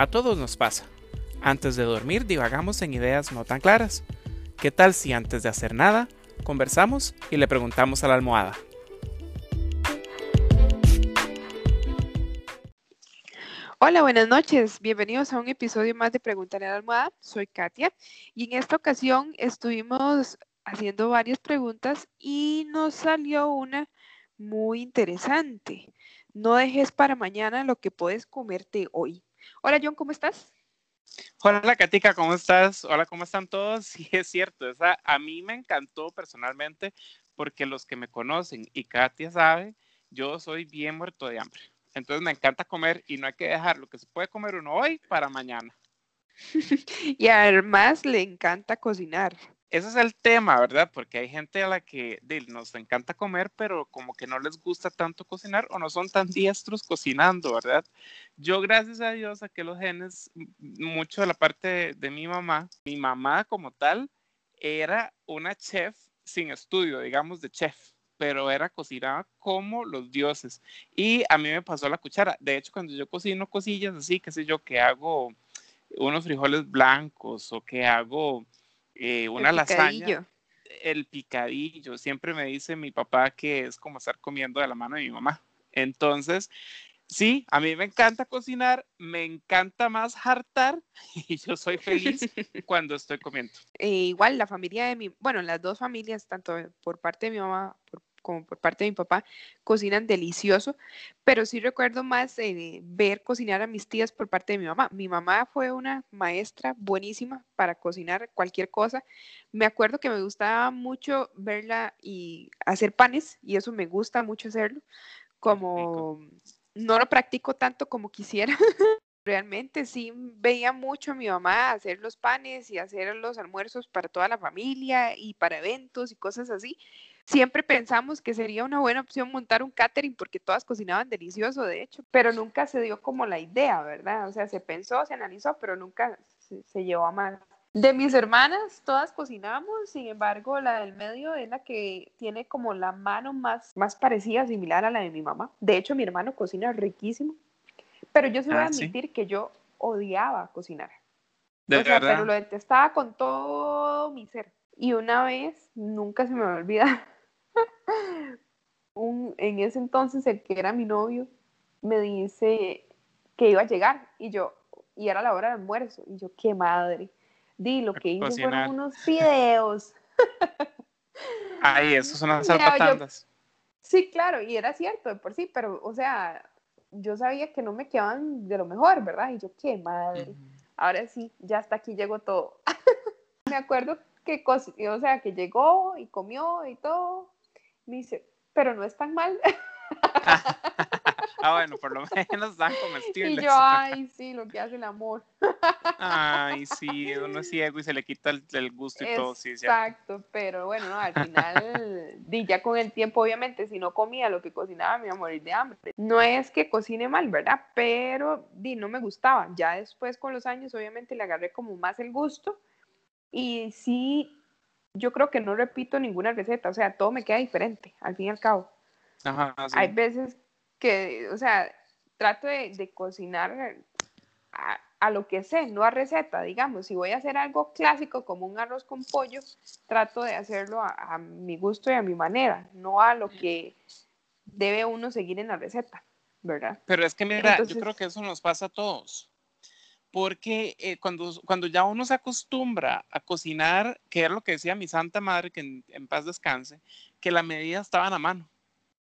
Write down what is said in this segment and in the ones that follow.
A todos nos pasa. Antes de dormir divagamos en ideas no tan claras. ¿Qué tal si antes de hacer nada, conversamos y le preguntamos a la almohada? Hola, buenas noches. Bienvenidos a un episodio más de Preguntarle a la almohada. Soy Katia y en esta ocasión estuvimos haciendo varias preguntas y nos salió una muy interesante. No dejes para mañana lo que puedes comerte hoy. Hola John, ¿cómo estás? Hola Katica, ¿cómo estás? Hola, ¿cómo están todos? Sí, es cierto, esa a mí me encantó personalmente porque los que me conocen y Katia sabe, yo soy bien muerto de hambre. Entonces me encanta comer y no hay que dejar lo que se puede comer uno hoy para mañana. y además le encanta cocinar ese es el tema, ¿verdad? Porque hay gente a la que nos encanta comer, pero como que no les gusta tanto cocinar o no son tan diestros cocinando, ¿verdad? Yo, gracias a Dios, saqué los genes mucho de la parte de, mi mamá. Mi mamá como tal era una chef sin estudio, digamos, de chef pero era cocinada como los dioses. Y a mí me pasó la cuchara. De hecho, cuando yo cocino cosillas así, qué sé yo, que hago unos frijoles blancos o que hago eh, una lasaña. El picadillo. Siempre me dice mi papá que es como estar comiendo de la mano de mi mamá. Entonces, sí, a mí me encanta cocinar, me encanta más hartar y yo soy feliz cuando estoy comiendo. Eh, igual la familia de mi, bueno, las dos familias, tanto por parte de mi mamá, por como por parte de mi papá, cocinan delicioso, pero sí recuerdo más eh, ver cocinar a mis tías por parte de mi mamá. Mi mamá fue una maestra buenísima para cocinar cualquier cosa. Me acuerdo que me gustaba mucho verla y hacer panes, y eso me gusta mucho hacerlo, como no lo practico tanto como quisiera. Realmente sí veía mucho a mi mamá hacer los panes y hacer los almuerzos para toda la familia y para eventos y cosas así siempre pensamos que sería una buena opción montar un catering porque todas cocinaban delicioso, de hecho, pero nunca se dio como la idea, ¿verdad? O sea, se pensó, se analizó, pero nunca se, llevó a más. De mis hermanas, todas cocinamos, sin embargo, la del medio es la que tiene como la mano más, más parecida, similar a la de mi mamá. De hecho, mi hermano cocina riquísimo, pero yo sí voy a ah, admitir que yo odiaba cocinar. ¿De o sea, pero lo detestaba con todo mi ser. Y una vez, nunca se me va a olvidar, un, en ese entonces el que era mi novio me dice que iba a llegar y yo, y era la hora de almuerzo, y yo, qué madre. Di, lo que hice fueron unos videos. Ay, esos son las salpatandas. Sí, claro, y era cierto de por sí, pero, o sea, yo sabía que no me quedaban de lo mejor, ¿verdad? Y yo, qué madre. Ahora sí, ya hasta aquí llegó todo. me acuerdo que, o sea, que llegó y comió y todo. Me dice, pero no es tan mal. ah, bueno, por lo menos dan comestibles. Y yo, ay, sí, lo que hace el amor. ay, sí, uno es ciego y se le quita el, gusto y todo, sí. Exacto, pero bueno, no, al final, di, ya con el tiempo, obviamente, si no comía lo que cocinaba, me iba a morir de hambre. No es que cocine mal, ¿verdad? Pero, di, no me gustaba. Ya después, con los años, obviamente, le agarré como más el gusto y sí, yo creo que no repito ninguna receta, o sea, todo me queda diferente, al fin y al cabo. Ajá, Hay veces que, o sea, trato de, cocinar a, lo que sé, no a receta, digamos. Si voy a hacer algo clásico como un arroz con pollo, trato de hacerlo a, mi gusto y a mi manera, no a lo que debe uno seguir en la receta, ¿verdad? Pero es que mira, yo creo que eso nos pasa a todos porque eh, cuando, cuando ya uno se acostumbra a cocinar, que era lo que decía mi santa madre, que en, paz descanse, que la medida estaba a mano.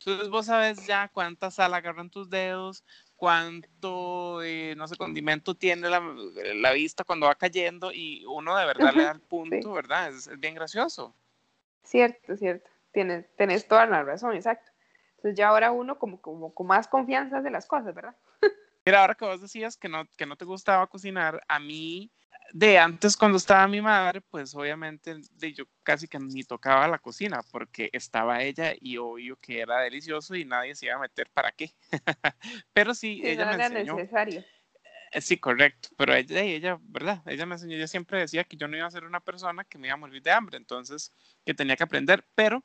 Entonces vos sabes ya cuánta sal agarran tus dedos, cuánto, eh, no sé, condimento tiene la, la, vista cuando va cayendo y uno de verdad le da el punto, ¿verdad? Es, bien gracioso. Cierto, cierto. Tienes, tenés toda la razón, exacto. Entonces ya ahora uno como, como con más confianza de las cosas, ¿verdad? Mira, ahora que vos decías que no, que no te gustaba cocinar, a mí, de antes cuando estaba mi madre, pues obviamente de, yo casi que ni tocaba la cocina porque estaba ella y obvio que era delicioso y nadie se iba a meter para qué. pero sí, ella me enseñó. necesario. Eh, sí, correcto, pero ella, ella, ¿verdad? Ella me enseñó, ella siempre decía que yo no iba a ser una persona que me iba a morir de hambre, entonces que tenía que aprender, pero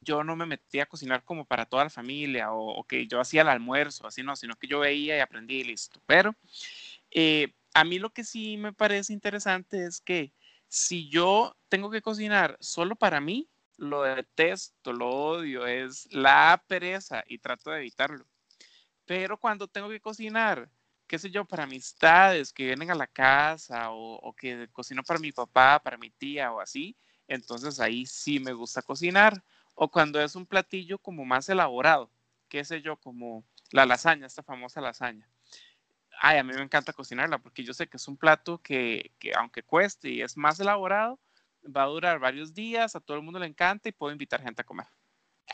yo no me metía a cocinar como para toda la familia o, que yo hacía el almuerzo, así no, sino que yo veía y aprendí y listo. Pero Eh, a mí lo que sí me parece interesante es que si yo tengo que cocinar solo para mí, lo detesto, lo odio, es la pereza y trato de evitarlo. Pero cuando tengo que cocinar, qué sé yo, para amistades que vienen a la casa o, o que cocino para mi papá, para mi tía o así, entonces ahí sí me gusta cocinar. O cuando es un platillo como más elaborado, qué sé yo, como la lasaña, esta famosa lasaña. Ay, a mí me encanta cocinarla porque yo sé que es un plato que, que aunque cueste y es más elaborado, va a durar varios días, a todo el mundo le encanta y puedo invitar gente a comer.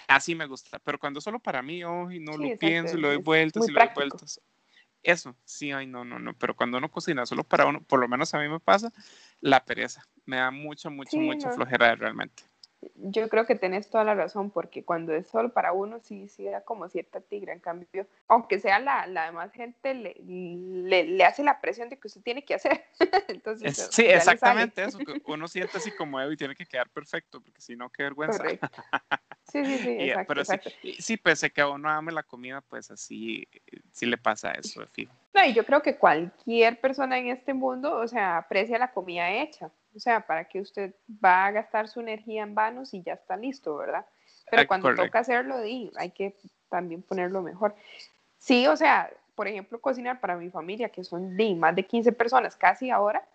Así me gusta, pero cuando solo para mí, oh, y no Sí, lo exacto, pienso y lo doy vueltas muy y lo doy práctico. vueltas. Eso, sí, ay, no, no, no, pero cuando uno cocina solo para uno, por lo menos a mí me pasa, la pereza. Me da mucha, mucha, Sí, mucha no. flojera realmente. Yo creo que tenés toda la razón, porque cuando es solo para uno, sí, sí da como cierta tigre. En cambio, aunque sea la, la demás gente, le, le, le hace la presión de que usted tiene que hacer. Entonces, Es- sí, exactamente eso, que uno siente así como Evo y tiene que quedar perfecto, porque si no, qué vergüenza. Correcto. Sí, sí, sí, Y, eh, exacto, pero sí, exacto. y sí, pese a que a uno ame la comida, pues así, eh, sí le pasa eso, de fijo. No, y yo creo que cualquier persona en este mundo, o sea, aprecia la comida hecha. O sea, para que usted va a gastar su energía en vano si ya está listo, ¿verdad? Pero cuando toca hacerlo, di, hay que también ponerlo mejor. Sí, o sea, por ejemplo, cocinar para mi familia, que son di, más de 15 personas casi ahora,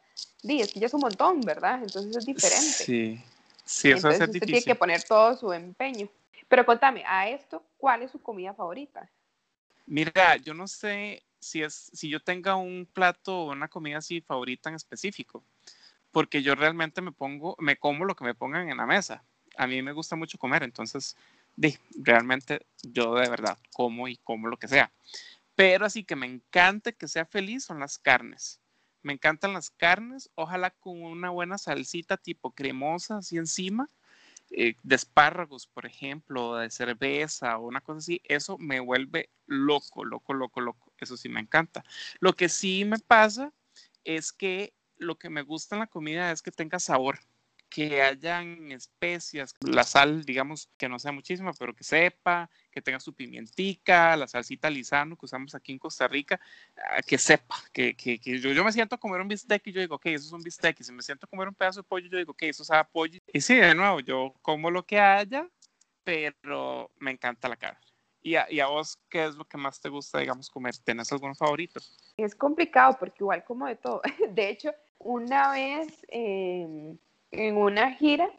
di, es que ya es un montón, ¿verdad? Entonces es diferente. Sí, sí, eso Entonces es usted difícil. tiene que poner todo su empeño. Pero contame, a esto, ¿cuál es su comida favorita? Mira, yo no sé si es, si yo tenga un plato o una comida así favorita en específico, porque yo realmente me pongo, me como lo que me pongan en la mesa. A mí me gusta mucho comer, entonces, di, realmente yo de verdad como y como lo que sea. Pero así que me encanta que sea feliz son las carnes. Me encantan las carnes, ojalá con una buena salsita tipo cremosa así encima, eh, de espárragos, por ejemplo, de cerveza o una cosa así. Eso me vuelve loco, loco, loco, loco. Eso sí me encanta. Lo que sí me pasa es que lo que me gusta en la comida es que tenga sabor, que hayan especias, la sal, digamos, que no sea muchísima, pero que sepa, que tenga su pimientica, la salsita lisano que usamos aquí en Costa Rica, ah, que sepa, que, que, que yo, yo me siento a comer un bistec y yo digo, ok, eso es un bistec, y si me siento a comer un pedazo de pollo, yo digo, ok, eso sabe a pollo. Y sí, de nuevo, yo como lo que haya, pero me encanta la carne. ¿Y a, y a vos qué es lo que más te gusta, digamos, comer? ¿Tenés algún favorito? Es complicado porque igual como de todo. De hecho, una vez eh, en una gira,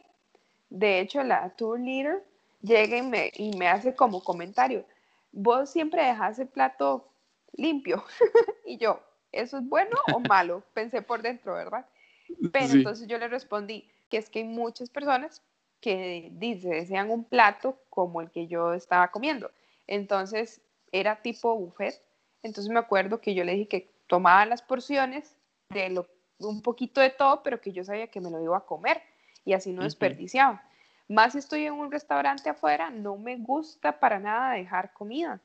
de hecho la tour leader llega y me, y me hace como comentario, vos siempre dejas el plato limpio. y yo, ¿eso es bueno o malo? Pensé por dentro, ¿verdad? Pero Sí. entonces yo le respondí que es que hay muchas personas que dice, desean un plato como el que yo estaba comiendo. Entonces era tipo buffet. Entonces me acuerdo que yo le dije que tomaba las porciones de lo, un poquito de todo, pero que yo sabía que me lo iba a comer y así no desperdiciaba. Más si estoy en un restaurante afuera, no me gusta para nada dejar comida.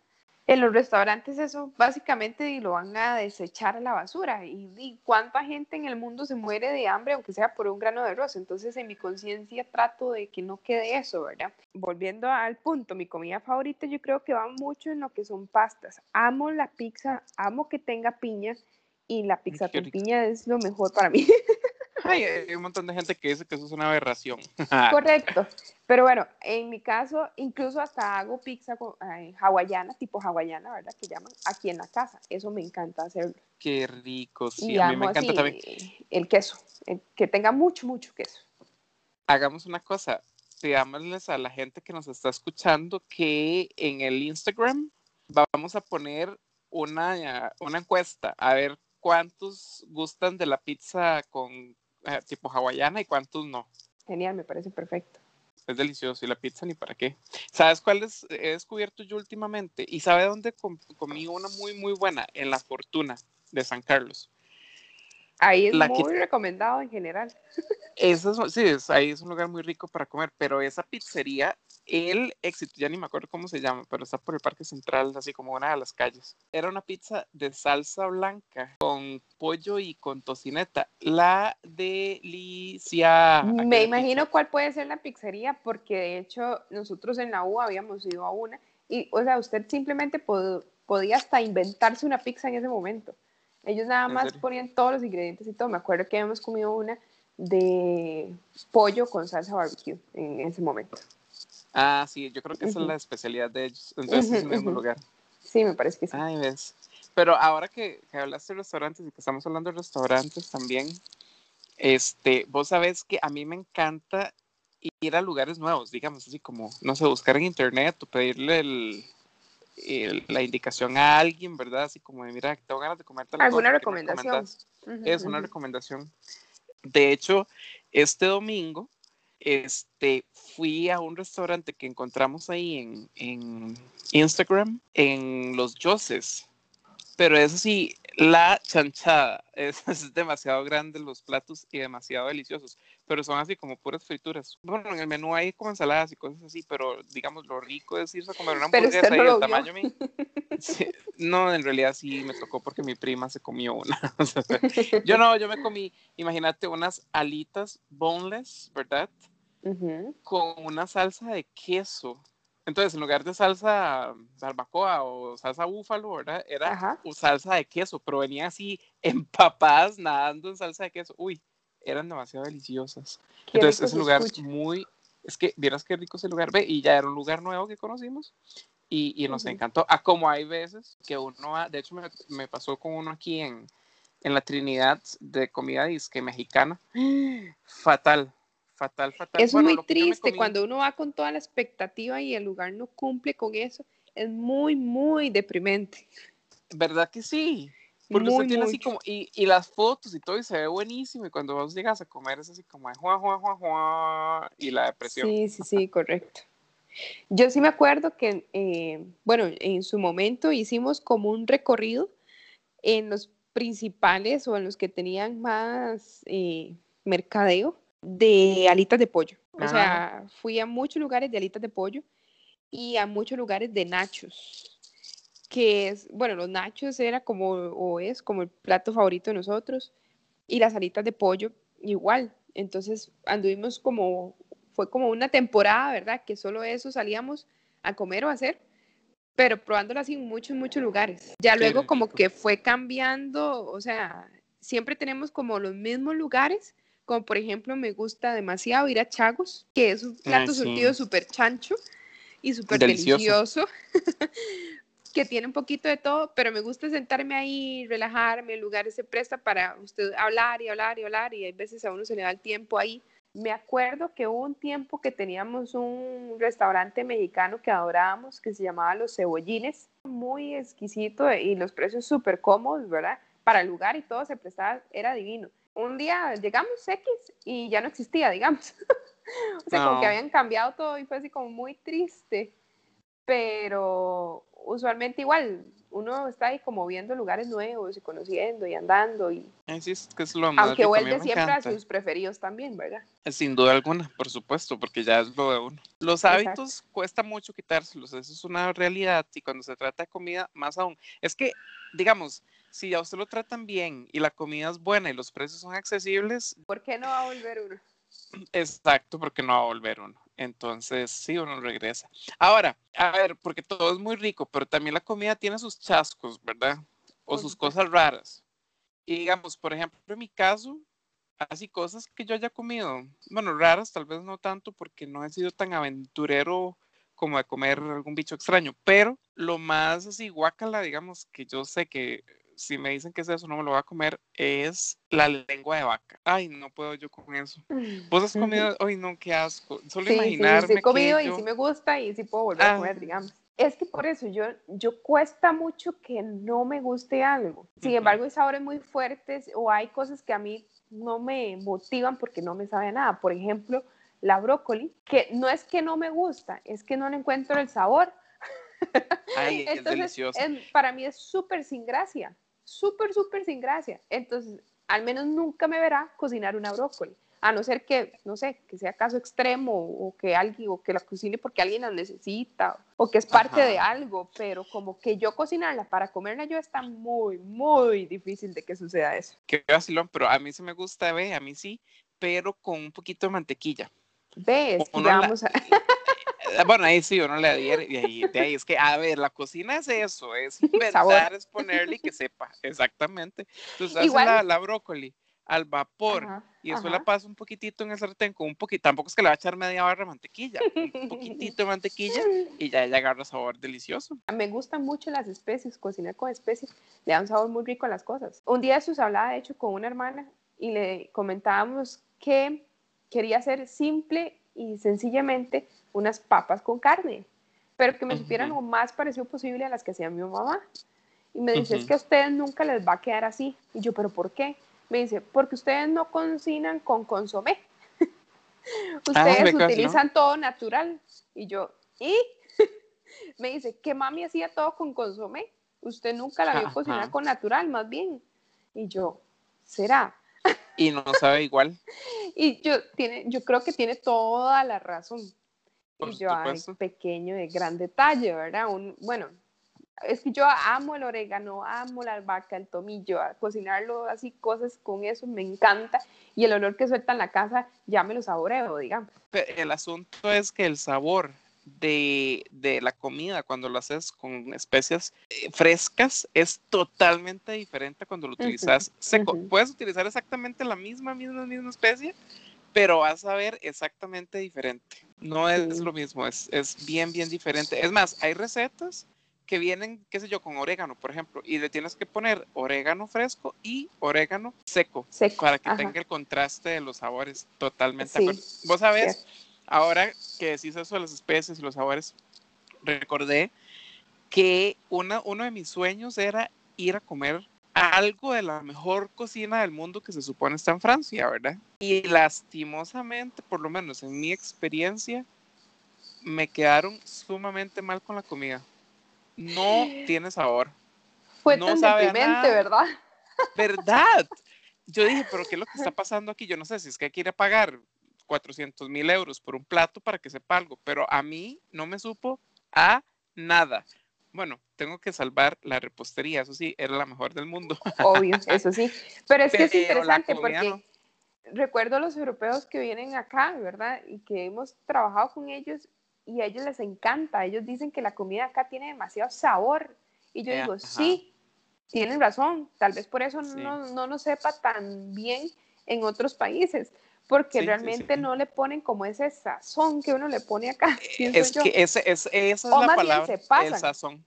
En los restaurantes eso básicamente lo van a desechar a la basura. Y, y cuánta gente en el mundo se muere de hambre, aunque sea por un grano de arroz. Entonces en mi conciencia trato de que no quede eso, ¿verdad? Volviendo al punto, mi comida favorita yo creo que va mucho en lo que son pastas. Amo la pizza, amo que tenga piña y la pizza con piña es lo mejor para mí. Ay, hay un montón de gente que dice que eso es una aberración. Correcto. Pero bueno, en mi caso, incluso hasta hago pizza con- eh, hawaiana, tipo hawaiana, ¿verdad? Que llaman aquí en la casa. Eso me encanta hacerlo. Qué rico, sí, y a mí me amo encanta así también. el queso, el- que tenga mucho, mucho queso. Hagamos una cosa, pidámosles a la gente que nos está escuchando que en el Instagram vamos a poner una, una encuesta a ver cuántos gustan de la pizza con eh, tipo hawaiana y cuántos no. Genial, me parece perfecto. Es delicioso y la pizza ni para qué. ¿Sabes cuál es- he descubierto yo últimamente? ¿Y sabe dónde com- comí una muy, muy buena? En La Fortuna de San Carlos. Ahí es La que- muy recomendado en general. Eso es- sí, es, ahí es un lugar muy rico para comer, pero esa pizzería, el éxito, ya ni me acuerdo cómo se llama, pero está por el Parque Central, así como una de las calles. Era una pizza de salsa blanca con pollo y con tocineta. La delicia. Me imagino pizza. cuál puede ser la pizzería, porque de hecho nosotros en la U habíamos ido a una y, o sea, usted simplemente pod- podía hasta inventarse una pizza en ese momento. Ellos nada ¿En más ponían todos los ingredientes y todo. Me acuerdo que habíamos comido una de pollo con salsa barbecue en ese momento. Ah, sí, yo creo que esa es la especialidad de ellos. Entonces es el mismo lugar. Sí, me parece que sí. Ay, ves. Pero ahora que, que hablaste de restaurantes y que estamos hablando de restaurantes también, este, vos sabés que a mí me encanta ir a lugares nuevos, digamos así como, no sé, buscar en internet o pedirle el, la indicación a alguien, ¿verdad? Así como de, mira, tengo ganas de comer tal ¿Alguna cosa, ¿qué me recomendación? recomendás? Ujú, Es una ujú. recomendación. De hecho, este domingo, este, fui a un restaurante que encontramos ahí en, en Instagram, en Los Yoses. Pero eso sí, la chanchada, es, es demasiado grande los platos y demasiado deliciosos, pero son así como puras frituras. Bueno, en el menú hay como ensaladas y cosas así, pero digamos lo rico es irse a comer una hamburguesa no y el tamaño mío. Sí, no, en realidad sí me tocó porque mi prima se comió una. Yo no, yo me comí, imagínate, unas alitas boneless, ¿verdad? Con una salsa de queso. Entonces, en lugar de salsa barbacoa o salsa búfalo, ¿verdad? Era Ajá. salsa de queso, pero venían así empapadas, nadando en salsa de queso. Uy, eran demasiado deliciosas. Qué Entonces, ese se lugar escucha. muy, es que vieras qué rico ese lugar, ve, y ya era un lugar nuevo que conocimos y, y nos Ujú. encantó. Ah, como hay veces que uno va, de hecho me, me pasó con uno aquí en, en la Trinidad de comida disque mexicana. Fatal, fatal, fatal. Bueno, es muy triste comí- cuando uno va con toda la expectativa y el lugar no cumple con eso. Es muy, muy deprimente. ¿Verdad que sí? Porque muy, usted tiene así como, y, y las fotos y todo, y se ve buenísimo, y cuando vos llegas a comer es así como de juá, juá, juá, juá, y la depresión. Sí, sí, sí, correcto. Yo sí me acuerdo que, eh, bueno, en su momento hicimos como un recorrido en los principales o en los que tenían más eh, mercadeo de alitas de pollo. O sea, fui a muchos lugares de alitas de pollo y a muchos lugares de nachos, que es, bueno, los nachos era como, o es como el plato favorito de nosotros, y las alitas de pollo igual. Entonces anduvimos como, fue como una temporada, ¿verdad? Que solo eso salíamos a comer o a hacer, pero probándolo así en muchos, muchos lugares. Ya luego como que fue cambiando, o sea, siempre tenemos como los mismos lugares, como por ejemplo me gusta demasiado ir a Chagos, que es un plato sí. surtido súper chancho y súper Delicioso. delicioso. que tiene un poquito de todo, pero me gusta sentarme ahí, relajarme, el lugar se presta para usted hablar y hablar y hablar y hay veces a uno se le da el tiempo ahí. Me acuerdo que hubo un tiempo que teníamos un restaurante mexicano que adorábamos que se llamaba Los Cebollines, muy exquisito y los precios súper cómodos, ¿verdad? Para el lugar y todo se prestaba, era divino. Un día llegamos X y ya no existía, digamos. o sea, como que habían cambiado todo y fue así como muy triste pero usualmente igual uno está ahí como viendo lugares nuevos y conociendo y andando y sí, es que es lo más aunque rico, vuelve siempre encanta. a sus preferidos también, ¿verdad? Sin duda alguna, por supuesto, porque ya es lo de uno. Los Exacto. hábitos cuesta mucho quitárselos, eso es una realidad y cuando se trata de comida, más aún. Es que, digamos, si a usted lo tratan bien y la comida es buena y los precios son accesibles, ¿Por qué no va a volver uno? exacto, porque no va a volver uno. Entonces, sí, uno regresa. Ahora, a ver, porque todo es muy rico, pero también la comida tiene sus chascos, ¿verdad? O sus cosas raras. Y digamos, por ejemplo, en mi caso, así cosas que yo haya comido, bueno, raras tal vez no tanto porque no he sido tan aventurero como de comer algún bicho extraño, pero lo más así guacala, digamos, que yo sé que si me dicen que es eso, no me lo voy a comer, es la lengua de vaca. Ay, no puedo yo con eso. ¿Vos has comido? Ay, no, qué asco. Solo Sí, sí, sí, imaginarme sí he comido que y yo- sí me gusta y sí puedo volver a Ah. comer, digamos. Es que por eso yo, yo cuesta mucho que no me guste algo. Sin embargo, hay sabores muy fuertes o hay cosas que a mí no me motivan porque no me sabe a nada. Por ejemplo, la brócoli, que no es que no me gusta, es que no le encuentro el sabor. Ay, es Entonces, delicioso. en- para mí es súper sin gracia, súper, súper sin gracia. Entonces, al menos nunca me verá cocinar una brócoli, a no ser que, no sé, que sea caso extremo o que alguien, o que la cocine porque alguien la necesita o que es parte de algo, pero como que yo cocinarla para comerla yo está muy, muy difícil de que suceda eso. Qué vacilón, pero a mí sí me gusta, ve, a mí sí, pero con un poquito de mantequilla. ¿Ves? La- vamos a... Eh, bueno, ahí sí, uno le adhiere. Y ahí, de ahí es que, a ver, la cocina es eso, es inventar, es ponerle y que sepa. Exactamente. Entonces, hace la, la brócoli al vapor y después la paso un poquitito en el sartén con un poquito, tampoco es que le va a echar media barra de mantequilla, un poquitito de mantequilla y ya, ya agarra sabor delicioso. Me gustan mucho las especies, cocinar con especies, le da un sabor muy rico a las cosas. Un día sus hablaba de hecho con una hermana y le comentábamos que quería hacer simple y sencillamente unas papas con carne, pero que me supieran lo más parecido posible a las que hacía mi mamá. Y me dice, es que a ustedes nunca les va a quedar así. Y yo, ¿pero por qué? Me dice, porque ustedes no cocinan con consomé. Ah, ustedes utilizan todo natural. Y yo, ¿y? me dice, que mami hacía todo con consomé. Usted nunca la vio cocinar con natural, más bien. Y yo, ¿será? y no sabe igual. y yo, tiene, yo creo que tiene toda la razón. Y yo, hay pequeño de gran detalle, ¿verdad? Un, bueno, es que yo amo el orégano, amo la albahaca, el tomillo, cocinarlo así, cosas con eso me encanta. Y el olor que suelta en la casa ya me lo saboreo, digamos. El asunto es que el sabor de, de la comida cuando lo haces con especias eh, frescas es totalmente diferente cuando lo utilizas seco. Puedes utilizar exactamente la misma, misma, misma especie, pero vas a ver exactamente diferente. No es lo mismo, es, es bien, bien diferente. Es más, hay recetas que vienen, qué sé yo, con orégano, por ejemplo, y le tienes que poner orégano fresco y orégano seco, para que tenga el contraste de los sabores totalmente. Vos sabés, ahora que decís eso de las especies y los sabores, recordé que una, uno de mis sueños era ir a comer algo de la mejor cocina del mundo que se supone está en Francia, ¿verdad? Y lastimosamente, por lo menos en mi experiencia, me quedaron sumamente mal con la comida no tiene sabor. Fue no tan deprimente, ¿verdad? ¿Verdad? Yo dije, pero ¿qué es lo que está pasando aquí? Yo no sé si es que quiere pagar 400 mil euros por un plato para que sepa algo, pero a mí no me supo a nada. Bueno, tengo que salvar la repostería, eso sí, era la mejor del mundo. Obvio, eso sí. Pero es que es interesante porque recuerdo a los europeos que vienen acá, ¿verdad? Y que hemos trabajado con ellos y a ellos les encanta. Ellos dicen que la comida acá tiene demasiado sabor. Y yo digo, sí, tienen razón. Tal vez por eso no, no nos sepa tan bien en otros países, porque realmente no le ponen como ese sazón que uno le pone acá. Eh, es que ese, esa es la palabra, el sazón.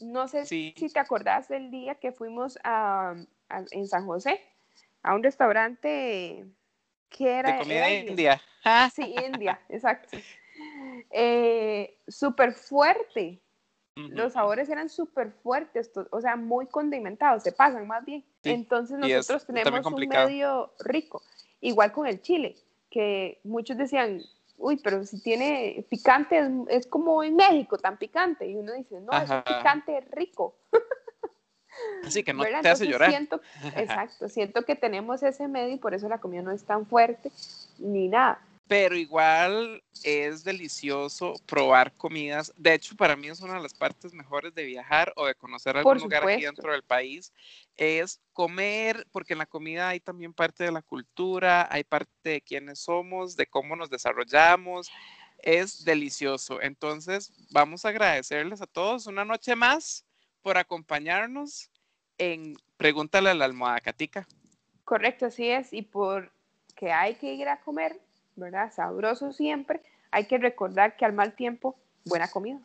No sé si te acordás del día que fuimos a, en San José a un restaurante que era... De comida india. Sí, India, exacto eh, súper fuerte. Los sabores eran súper fuertes, o sea, muy condimentados, se pasan más bien. Entonces nosotros tenemos un medio rico. Igual con el chile, que muchos decían, uy, pero si tiene picante es, como en México, tan picante. Y uno dice, no, es picante rico. Así que no te hace llorar. Siento, exacto, siento que tenemos ese medio y por eso la comida no es tan fuerte ni nada pero igual es delicioso probar comidas. De hecho, para mí es una de las partes mejores de viajar o de conocer algún lugar aquí dentro del país, es comer, porque en la comida hay también parte de la cultura, hay parte de quiénes somos, de cómo nos desarrollamos. Es delicioso. Entonces, vamos a agradecerles a todos una noche más por acompañarnos en Pregúntale a la almohada Catica. Correcto, así es. Y por que hay que ir a comer, ¿verdad? Sabroso siempre. Hay que recordar que al mal tiempo, buena comida.